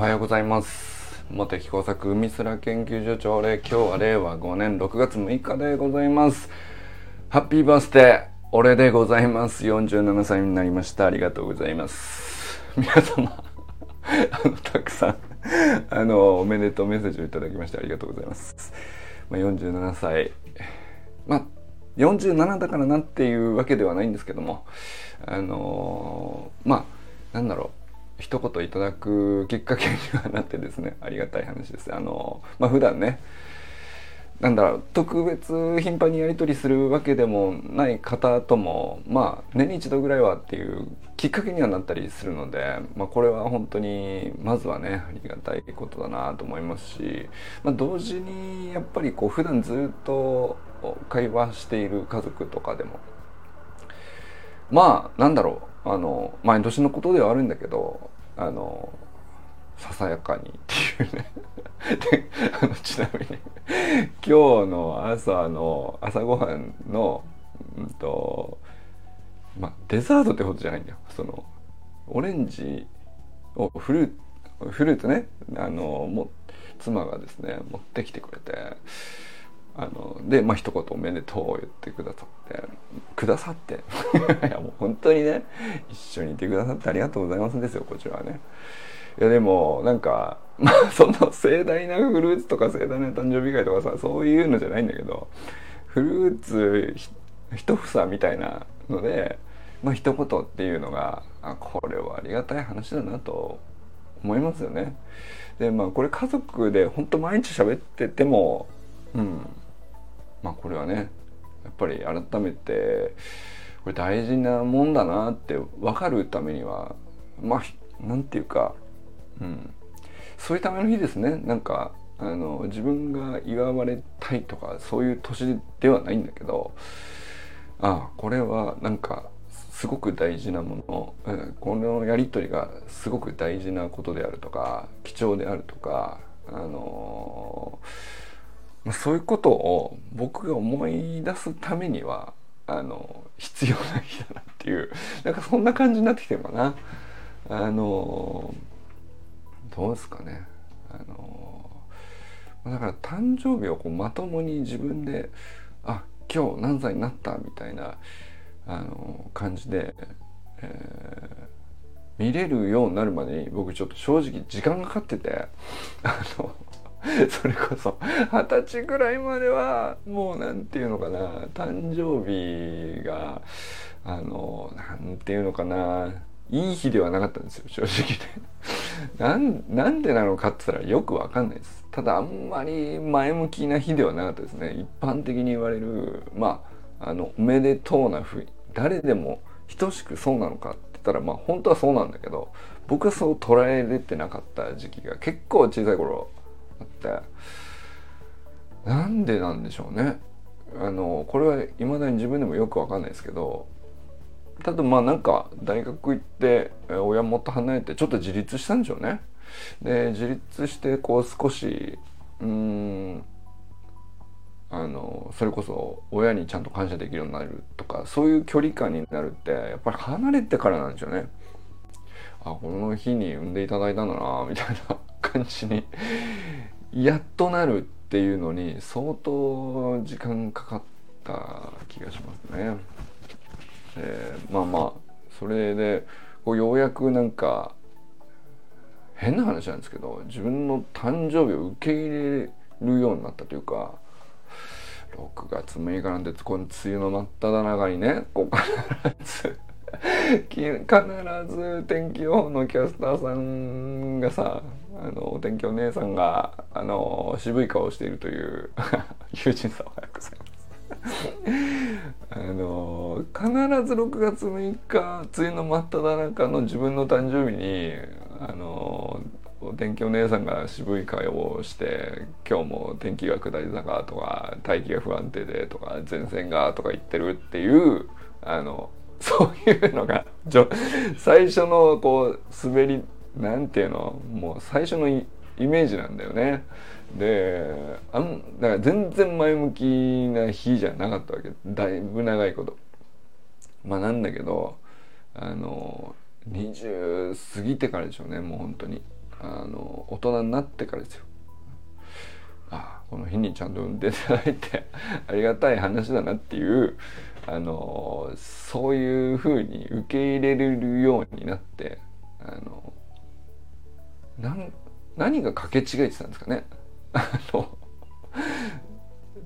おはようございます。茂木工作海空研究所長令今日は令和5年6月6日でございます。ハッピーバースデー俺でございます。47歳になりました。ありがとうございます。皆様あのたくさんあのおめでとうメッセージをいただきましてありがとうございます、まあ、47歳。まあ47だからなっていうわけではないんですけどもあのまあなんだろう。一言いただくきっかけにはなってですねありがたい話です。あのまあ普段ねなんだろう特別頻繁にやり取りするわけでもない方ともまあ年に一度ぐらいはっていうきっかけにはなったりするので、まあ、これは本当にまずはねありがたいことだなと思いますし、まあ、同時にやっぱりこう普段ずっと会話している家族とかでもまあなんだろうあの毎年のことではあるんだけどあのささやかにっていうね。であのちなみに今日の朝の朝ごはんのうんとまあデザートってことじゃないんだよ。そのオレンジをフルフルーツねあのも妻がですね持ってきてくれて。あのでまあ一言「おめでとう」言ってくださってくださって いやもう本当にね一緒にいてくださってありがとうございますんですよこちらはね。いやでもなんか まあその盛大なフルーツとか盛大な誕生日会とかさそういうのじゃないんだけどフルーツ一房みたいなのでまあ一言っていうのがあこれはありがたい話だなと思いますよね。でまあこれ家族で本当毎日喋っててもうんまあこれはねやっぱり改めてこれ大事なもんだなって分かるためにはまあなんていうか、うん、そういうための日ですね。なんかあの自分が祝われたいとかそういう年ではないんだけどああこれはなんかすごく大事なもの、うん、このやり取りがすごく大事なことであるとか貴重であるとかあのーそういうことを僕が思い出すためにはあの必要な日だなっていうなんかそんな感じになってきてるかな。あのどうですかね。あのだから誕生日をこうまともに自分であ今日何歳になったみたいなあの感じで、えー、見れるようになるまでに僕ちょっと正直時間がかかっててあの それこそ二十歳ぐらいまではもう何て言うのかな誕生日があの何て言うのかないい日ではなかったんですよ正直ね。なんでなのかって言ったらよくわかんないです。ただあんまり前向きな日ではなかったですね。一般的に言われるまああのおめでとうなふう誰でも等しくそうなのかって言ったらまあ本当はそうなんだけど僕はそう捉えれてなかった時期が結構小さい頃ってなんでなんでしょうねあのこれはいまだに自分でもよくわかんないですけどただまあなんか大学行って親元離れてちょっと自立したんでしょうね。で自立してこう少しうんあのそれこそ親にちゃんと感謝できるようになるとかそういう距離感になるってやっぱり離れてからなんですよね。あこの日に産んでいただいたんだなみたいな感じにやっとなるっていうのに相当時間かかった気がしますね。えー、まあまあそれでこうようやくなんか変な話なんですけど自分の誕生日を受け入れるようになったというか6月6日なんてこの梅雨の真っ只中にねこう必ず必ず天気予報のキャスターさんがさあのお天気お姉さんがあの渋い顔をしているという 友人さんおはようございます。あの必ず6月6日梅雨の真っ只中の自分の誕生日にあのお天気お姉さんが渋い顔をして今日も天気が下り坂とか大気が不安定でとか前線がとか言ってるっていうあの そういうのが最初のこう滑りなんていうの？もう最初のイメージなんだよね。であんだから全然前向きな日じゃなかったわけだいぶ長いこと。まあなんだけどあの20過ぎてからでしょうねもう本当に。あの大人になってからですよ。あこの日にちゃんと運転いただいてありがたい話だなっていうあのそういうふうに受け入れるようになってあのなん何が掛け違えてたんですかね。あの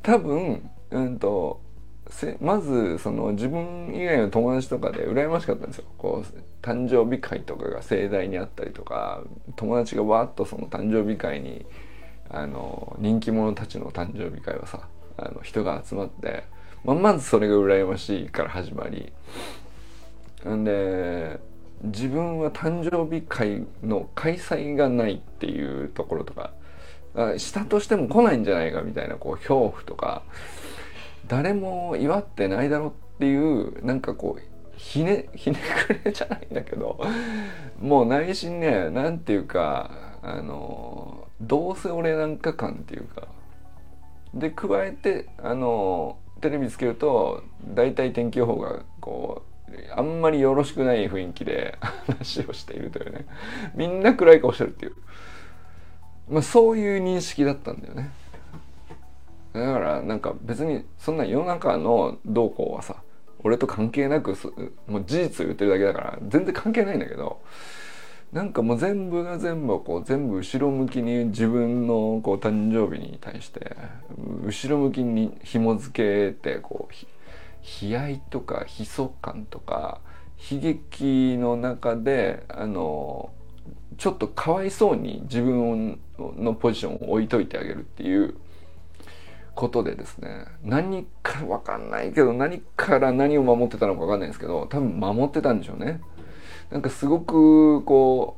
多分うんとまずその自分以外の友達とかで羨ましかったんですよ。こう誕生日会とかが盛大にあったりとか友達がわっとその誕生日会にあの人気者たちの誕生日会はさあの人が集まって、まあ、まずそれが羨ましいから始まり。んで自分は誕生日会の開催がないっていうところとかしたとしても来ないんじゃないかみたいなこう恐怖とか誰も祝ってないだろっていうなんかこうひねひねくれじゃないんだけどもう内心ね何ていうかあのどうせ俺なんか感っていうかで加えてあのテレビつけると大体天気予報がこうあんまりよろしくない雰囲気で 話をしているというねみんな暗い顔してるっていう、まあ、そういう認識だったんだよね。だからなんか別にそんな世の中の動向はさ俺と関係なくもう事実を言ってるだけだから全然関係ないんだけどなんかもう全部が全部こう全部後ろ向きに自分のこう誕生日に対して後ろ向きに紐付けてこう悲哀とか悲壮感とか悲劇の中であのちょっとかわいそうに自分のポジションを置いといてあげるっていうことでですね何から分かんないけど何から何を守ってたのか分かんないですけど多分守ってたんでしょうね。なんかすごくこ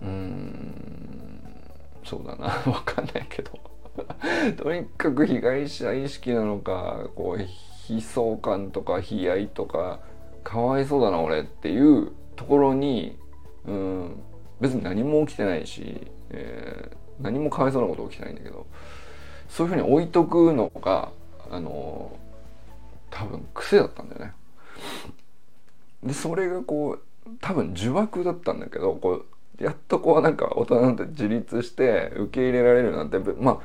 ううんそうだな 分かんないけど とにかく被害者意識なのかこう悲壮感とか悲哀とかかわいそうだな俺っていうところにうん別に何も起きてないし、えー、何もかわいそうなこと起きてないんだけどそういうふうに置いとくのがあの多分癖だったんだよね。でそれがこう多分呪縛だったんだけどこうやっとこうなんか大人なんて自立して受け入れられるなんてまあ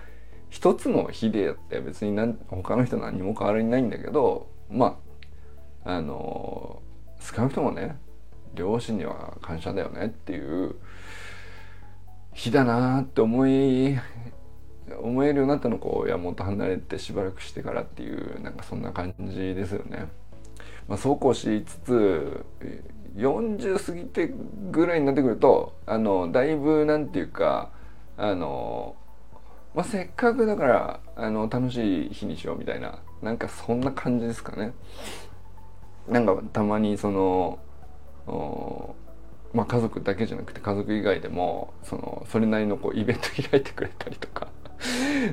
一つの日でやって別に何他の人何も変わりないんだけどまああの少なくともね両親には感謝だよねっていう日だなって思い思えるようになったのこう山本離れてしばらくしてからっていうなんかそんな感じですよね。まあ、そうこうしつつ40過ぎてぐらいになってくるとあのだいぶなんていうかあの、まあ、せっかくだからあの楽しい日にしようみたいななんかそんな感じですかね。なんかたまにそのまあ、家族だけじゃなくて家族以外でもそのそれなりのこうイベント開いてくれたりとか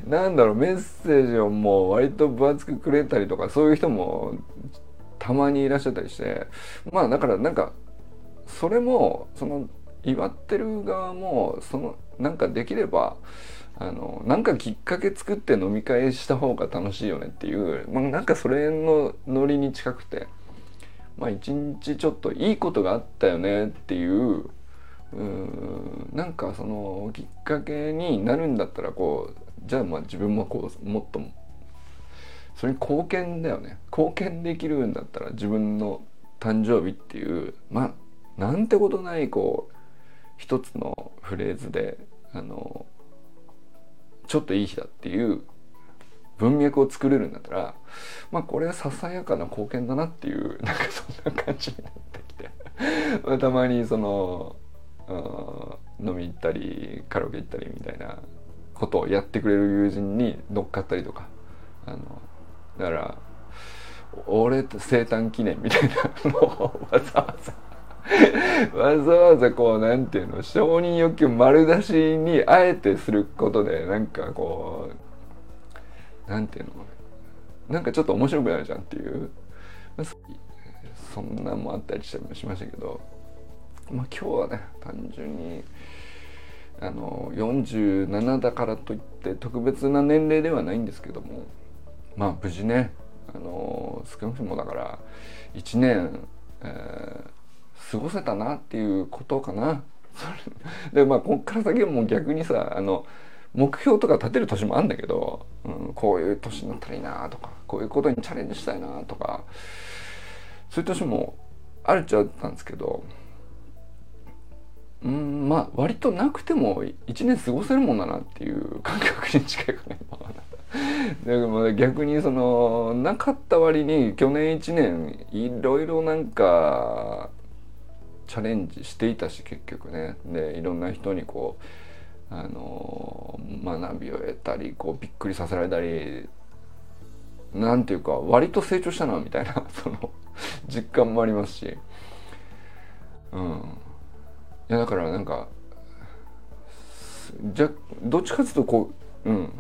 なんだろうメッセージをもう割と分厚くくれたりとかそういう人もたまにいらっしゃったりしてまあだからなんかそれもその祝ってる側もそのなんかできればあのなんかきっかけ作って飲み会した方が楽しいよねっていう、まあ、なんかそれのノリに近くてまあ一日ちょっといいことがあったよねっていううなんかそのきっかけになるんだったらこうじゃあまあ自分もこうもっとそれに貢献だよね。貢献できるんだったら自分の誕生日っていうまあなんてことないこう一つのフレーズであのちょっといい日だっていう文脈を作れるんだったらまあこれはささやかな貢献だなっていうなんかそんな感じになってきて。たまにその飲み行ったりカラオケ行ったりみたいなことをやってくれる友人に乗っかったりとかあのだから俺生誕記念みたいなのをわざわざ わざわざこうなんていうの承認欲求丸出しにあえてすることでなんかこうなんていうのなんかちょっと面白くなるじゃんっていう。そんなんもあったりしましたけどまあ今日はね単純にあの47だからといって特別な年齢ではないんですけどもまあ無事ねあの少なくともだから1年、えー、過ごせたなっていうことかなでまあこっから先はもう逆にさあの目標とか立てる年もあるんだけど、うん、こういう年になったらいいなとかこういうことにチャレンジしたいなとかそういう年もあるっちゃったんですけどうんまあ割となくても1年過ごせるもんだなっていう感覚に近いかね。でも逆にそのなかった割に去年1年いろいろなんかチャレンジしていたし結局ね。でいろんな人にこうあの学びを得たりこうびっくりさせられたりなんていうか割と成長したなみたいな その実感もありますし。うん。いやだからなんかじゃどっちかっていうとこううん。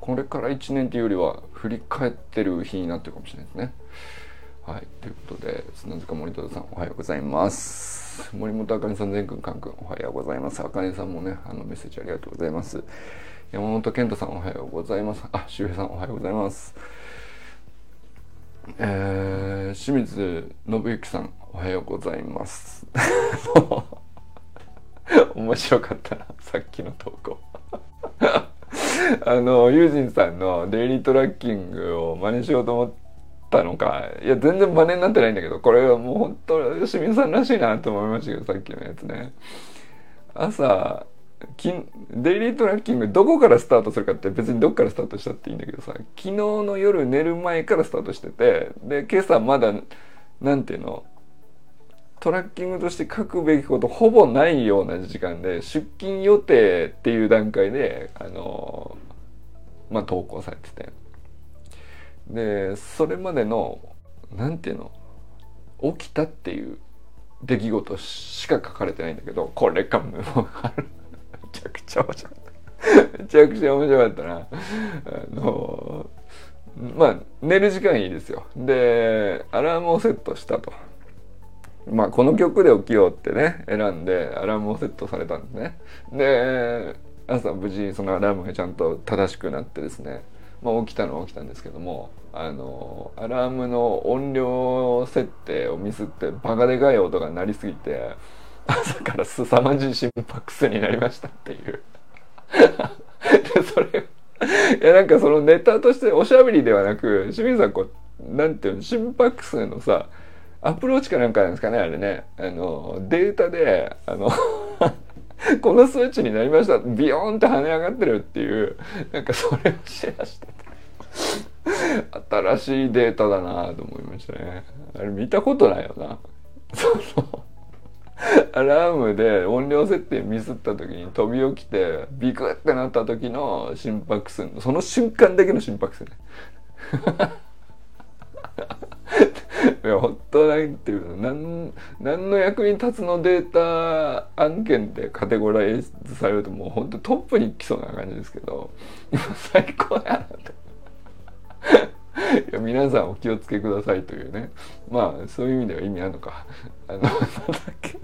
これから1年っていうよりは振り返ってる日になってるかもしれないですね。はい、ということで砂塚森田さんおはようございます。森本あかねさん全くんかんくんおはようございます。あかねさんもねあのメッセージありがとうございます。山本健太さんおはようございます。あ、周平さんおはようございます。えー、清水信之さんおはようございます。面白かったなさっきの投稿。あのユージンさんのデイリートラッキングを真似しようと思ったのか。いや全然真似になってないんだけどこれはもう本当清水さんらしいなと思いましたけどさっきのやつね。朝デイリートラッキングどこからスタートするかって別にどっからスタートしたっていいんだけどさ昨日の夜寝る前からスタートしててで今朝まだなんていうのトラッキングとして書くべきことほぼないような時間で出勤予定っていう段階であのまあ投稿されてて。でそれまでのなんていうの起きたっていう出来事しか書かれてないんだけどこれかもめちゃくちゃ面白かった。めちゃくちゃ面白かったな。あのまあ寝る時間いいですよ。でアラームをセットしたと。まあこの曲で起きようってね選んでアラームをセットされたんですね。で朝無事そのアラームがちゃんと正しくなってですね、まあ、起きたのは起きたんですけどもあのアラームの音量設定をミスってバカでかい音が鳴りすぎて朝から凄まじい心拍数になりましたっていう。でそれいやなんかそのネタとしておしゃべりではなく清水さんこうなんていうの心拍数のさアプローチかなんかなんですかねあれね。あのデータであの この数値になりました。ビヨーンって跳ね上がってるっていうなんかそれをシェアしてて新しいデータだなと思いましたね。あれ見たことないよな。そのアラームで音量設定ミスった時に飛び起きてビクってなった時の心拍数。その瞬間だけの心拍数ね。いや本当なんていうの何何の役に立つのデータ案件でカテゴライズされるともう本当トップに来そうな感じですけど 最高やなと。いや皆さんお気をつけくださいというね。まあそういう意味では意味あるのか。あのなんだっけ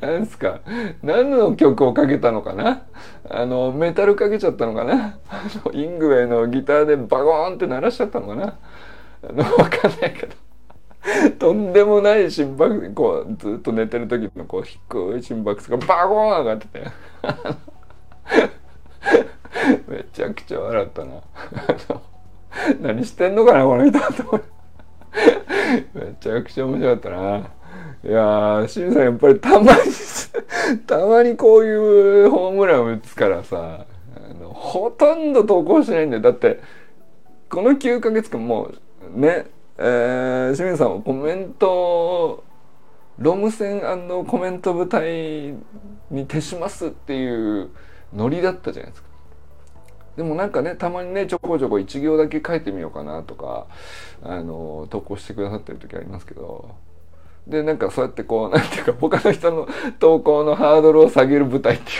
な。んすか。何の曲をかけたのかな。あのメタルかけちゃったのかな。あのイングウェイのギターでバゴーンって鳴らしちゃったのかな。あの分かんないけど。とんでもない心拍こうずっと寝てる時のこう低い心拍数がバコーン上がってて。めちゃくちゃ笑ったな。何してんのかなこの人とめちゃくちゃ面白かったな。いやー清水さんやっぱりたまにたまにこういうホームラン打つからさあのほとんど投稿しないんだよ。だってこの9ヶ月間もうねえー、清水さんはコメントロム線コメント部隊に徹しますっていうノリだったじゃないですか。でもなんかねたまにねちょこちょこ1行だけ書いてみようかなとかあの投稿してくださってる時ありますけどでなんかそうやってこうなんていうか他の人の投稿のハードルを下げる舞台ってい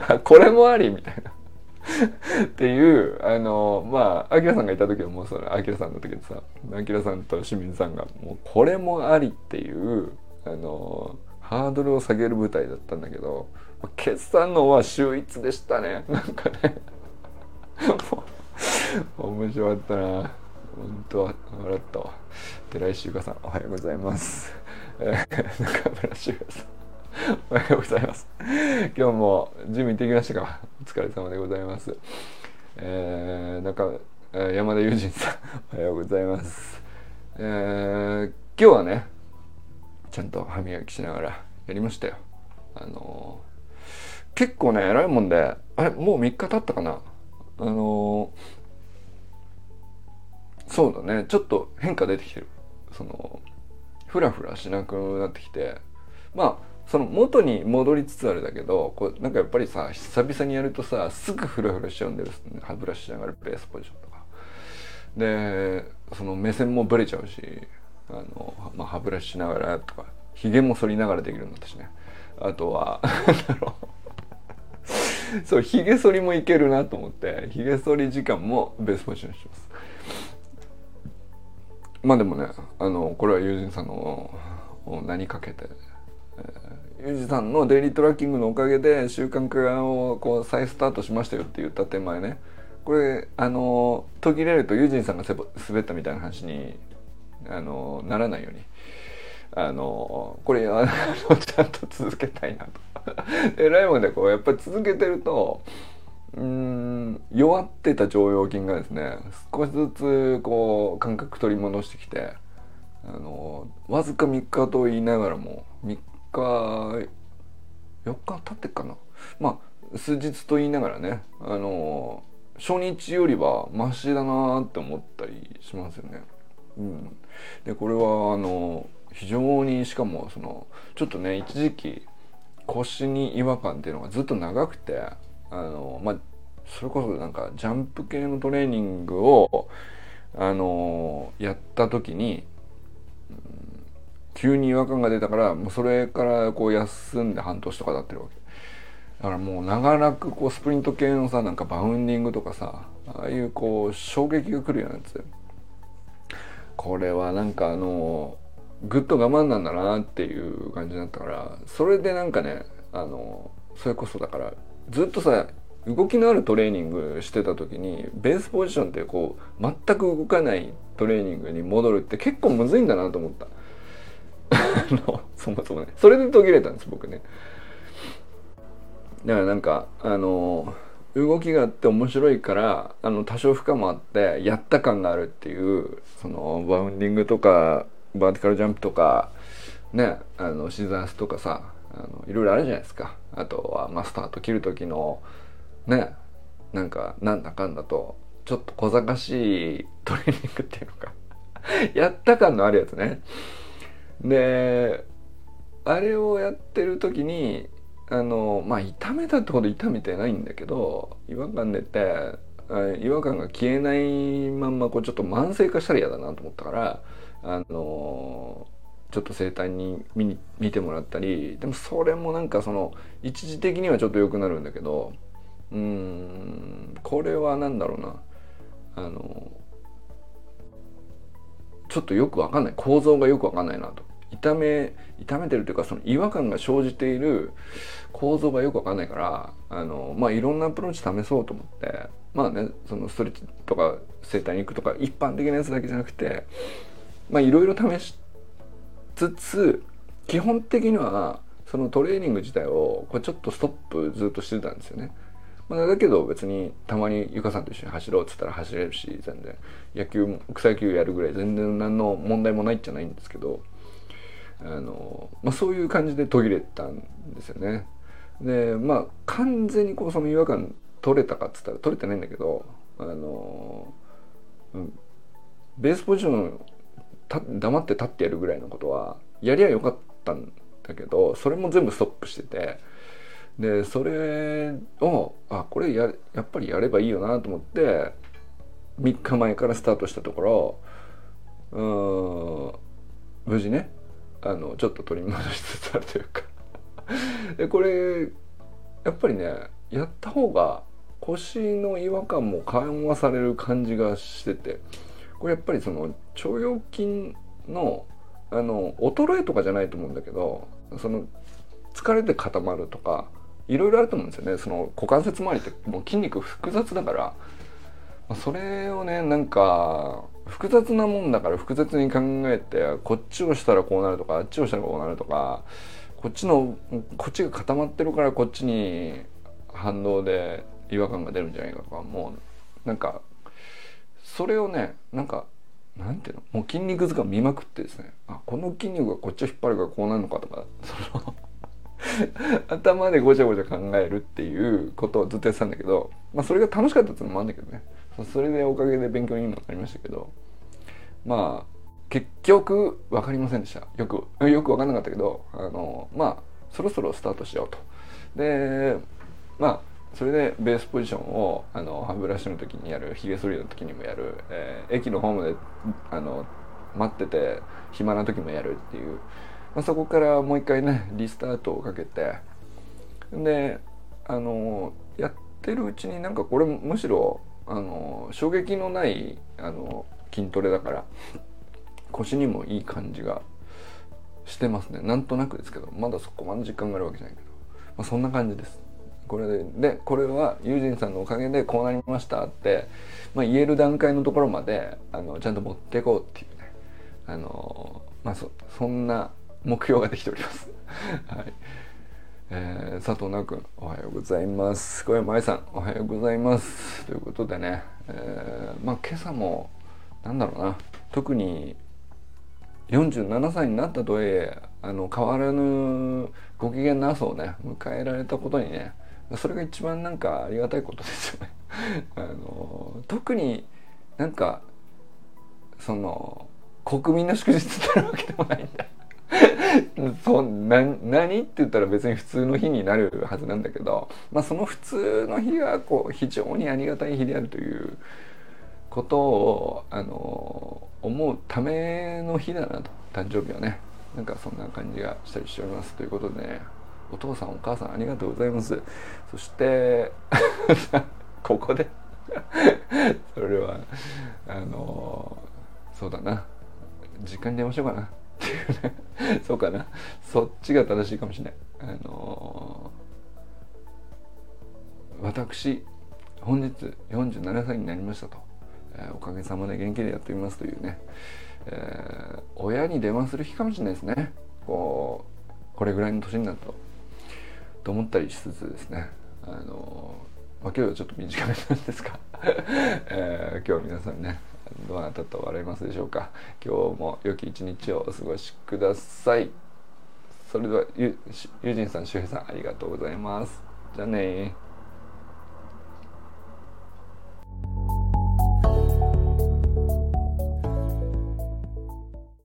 うかこれもありみたいなっていうあのまあアキラさんがいた時はもうそれアキラさんの時でさアキラさんと清水さんがもうこれもありっていうあのハードルを下げる舞台だったんだけど決算のは秀逸でしたね。なんかね。面白かったな。本当笑ったわ。寺石ゆかさんおはようございます、中村修也さん。おはようございます。今日もジム行ってきましたか？お疲れ様でございます。えー、なんか山田友人さん おはようございます。えー、今日はねちゃんと歯磨きしながらやりましたよ。あのー、結構ね偉いもんであれもう3日経ったかな？あのー、そうだねちょっと変化出てきてる。そのフラフラしなくなってきて。まあその元に戻りつつあるだけどこうなんかやっぱりさ久々にやるとさすぐフラフラしちゃうんだよ歯ブラシしながらベースポジションとか。でその目線もブレちゃうしあの、まあ、歯ブラシしながらとかひげも剃りながらできるんだったしね。あとはだろう。そうひげ剃りもいけるなと思ってひげ剃り時間もベースポジションします。まあでもねあのこれは友人さんの名にかけて、えー、友人さんのデイリートラッキングのおかげで習慣化をこう再スタートしましたよって言った手前ねこれあの途切れると友人さんが滑ったみたいな話にあのならないようにあのこれあのちゃんと続けたいなと。えらいもんでこうやっぱり続けてるとうん弱ってた腸腰筋がですね少しずつこう感覚取り戻してきてあのわずか3日と言いながらも3日4日経ってっかなまあ数日と言いながらねあの初日よりはマシだなって思ったりしますよね。うん、でこれはあの非常にしかもそのちょっとね一時期腰に違和感っていうのがずっと長くてあのまあそれこそなんかジャンプ系のトレーニングをあのやった時に、うん、急に違和感が出たからもうそれからこう休んで半年とか経ってるわけ。だからもう長らくこうスプリント系のさなんかバウンディングとかさああいうこう衝撃が来るようなやつこれはなんかあのぐっと我慢なんだなっていう感じだったからそれでなんかねあのそれこそだからずっとさ動きのあるトレーニングしてた時にベースポジションってこう全く動かないトレーニングに戻るって結構むずいんだなと思った。そもそもね。それで途切れたんです僕ね。だからなんかあの動きがあって面白いからあの多少負荷もあってやった感があるっていうそのバウンディングとかバーティカルジャンプとかねあのシザースとかさあのいろいろあるじゃないですか。あとはマスターと切る時のねなんかなんだかんだとちょっと小賢しいトレーニングっていうのか。やった感のあるやつね。であれをやってる時にあのまあ痛めたってほど痛めてないんだけど違和感出て違和感が消えないまんまこうちょっと慢性化したら嫌だなと思ったからあのちょっと整体に見見てもらったりでもそれもなんかその一時的にはちょっと良くなるんだけどうんこれは何だろうな。あのちょっとよくわかんない構造がよくわかんないなと痛め痛めてるというかその違和感が生じている構造がよくわかんないからあのまあいろんなアプローチ試そうと思ってまあねそのストレッチとか整体に行くとか一般的なやつだけじゃなくてまあいろいろ試しつつ基本的にはそのトレーニング自体をこれちょっとストップずっとしてたんですよね。まあ、だけど別にたまにゆかさんと一緒に走ろうっつったら走れるし全然野球も草野球やるぐらい全然何の問題もないじゃないんですけどあの、まあ、そういう感じで途切れたんですよね。でまあ完全にこうその違和感取れたかっつったら取れてないんだけどあの、うん、ベースポジション黙って立ってやるぐらいのことはやりゃよかったんだけどそれも全部ストップしててでそれをあこれややっぱりやればいいよなと思って3日前からスタートしたところうん無事ねあのちょっと取り戻しつつあるというか。でこれやっぱりねやった方が腰の違和感も緩和される感じがしててこれやっぱりその腸腰筋のあの衰えとかじゃないと思うんだけどその疲れて固まるとかいろいろあると思うんですよね。その股関節周りってもう筋肉複雑だから。それをねなんか複雑なもんだから複雑に考えてこっちをしたらこうなるとかあっちをしたらこうなるとかここっちのこっちが固まってるからこっちに反動で違和感が出るんじゃないかとかもうなんかそれをねなんかなんていうの？もう筋肉図鑑見まくってですね。あこの筋肉がこっちを引っ張るからこうなるのかとかその 頭でごちゃごちゃ考えるっていうことをずっとやってたんだけど、まあ、それが楽しかったっていうのもあるんだけどね。それでおかげで勉強にもなりましたけど。まあ結局分かりませんでした。よくよく分かんなかったけどあのまあそろそろスタートしようと。でまあそれでベースポジションをあの歯ブラシの時にやるひげ剃りの時にもやる、えー、駅のホームであの待ってて暇な時もやるっていう、まあ、そこからもう一回ねリスタートをかけて。であのやってるうちになんかこれむしろあの衝撃のないあの筋トレだから腰にもいい感じがしてますね。なんとなくですけどまだそこまで実感があるわけじゃないけど、まあ、そんな感じです。これででこれはユージンさんのおかげでこうなりましたって、まあ、言える段階のところまであのちゃんと持っていこうっていうね。あの、まあそ、そんな目標ができております。はい。えー、佐藤直君おはようございます。小山愛さんおはようございます。ということでね、えー、まあ今朝もなんだろうな特に47歳になったとはいえあの変わらぬご機嫌な朝をね迎えられたことにねそれが一番なんかありがたいことですよね。あの特になんかその国民の祝日ってるわけでもないんだ。そな何って言ったら別に普通の日になるはずなんだけど、まあ、その普通の日がこう非常にありがたい日であるということをあの思うための日だなと誕生日はね。なんかそんな感じがしたりしておりますということでねお父さんお母さんありがとうございます。そして ここでそれはあのそうだな。時間に出ましょうかな。っていうね。そうかな。そっちが正しいかもしれない。あの私本日47歳になりましたと。えおかげさまで元気でやってみますというね、えー、親に電話する日かもしれないですね。こうこれぐらいの年になると。と思ったりしつつですね。あのまあ、今日はちょっと短めなんですが、えー、今日は皆さんねどなたと笑いますでしょうか？今日も良き一日をお過ごしください。それではゆゆじんさん周平さんありがとうございます。じゃあね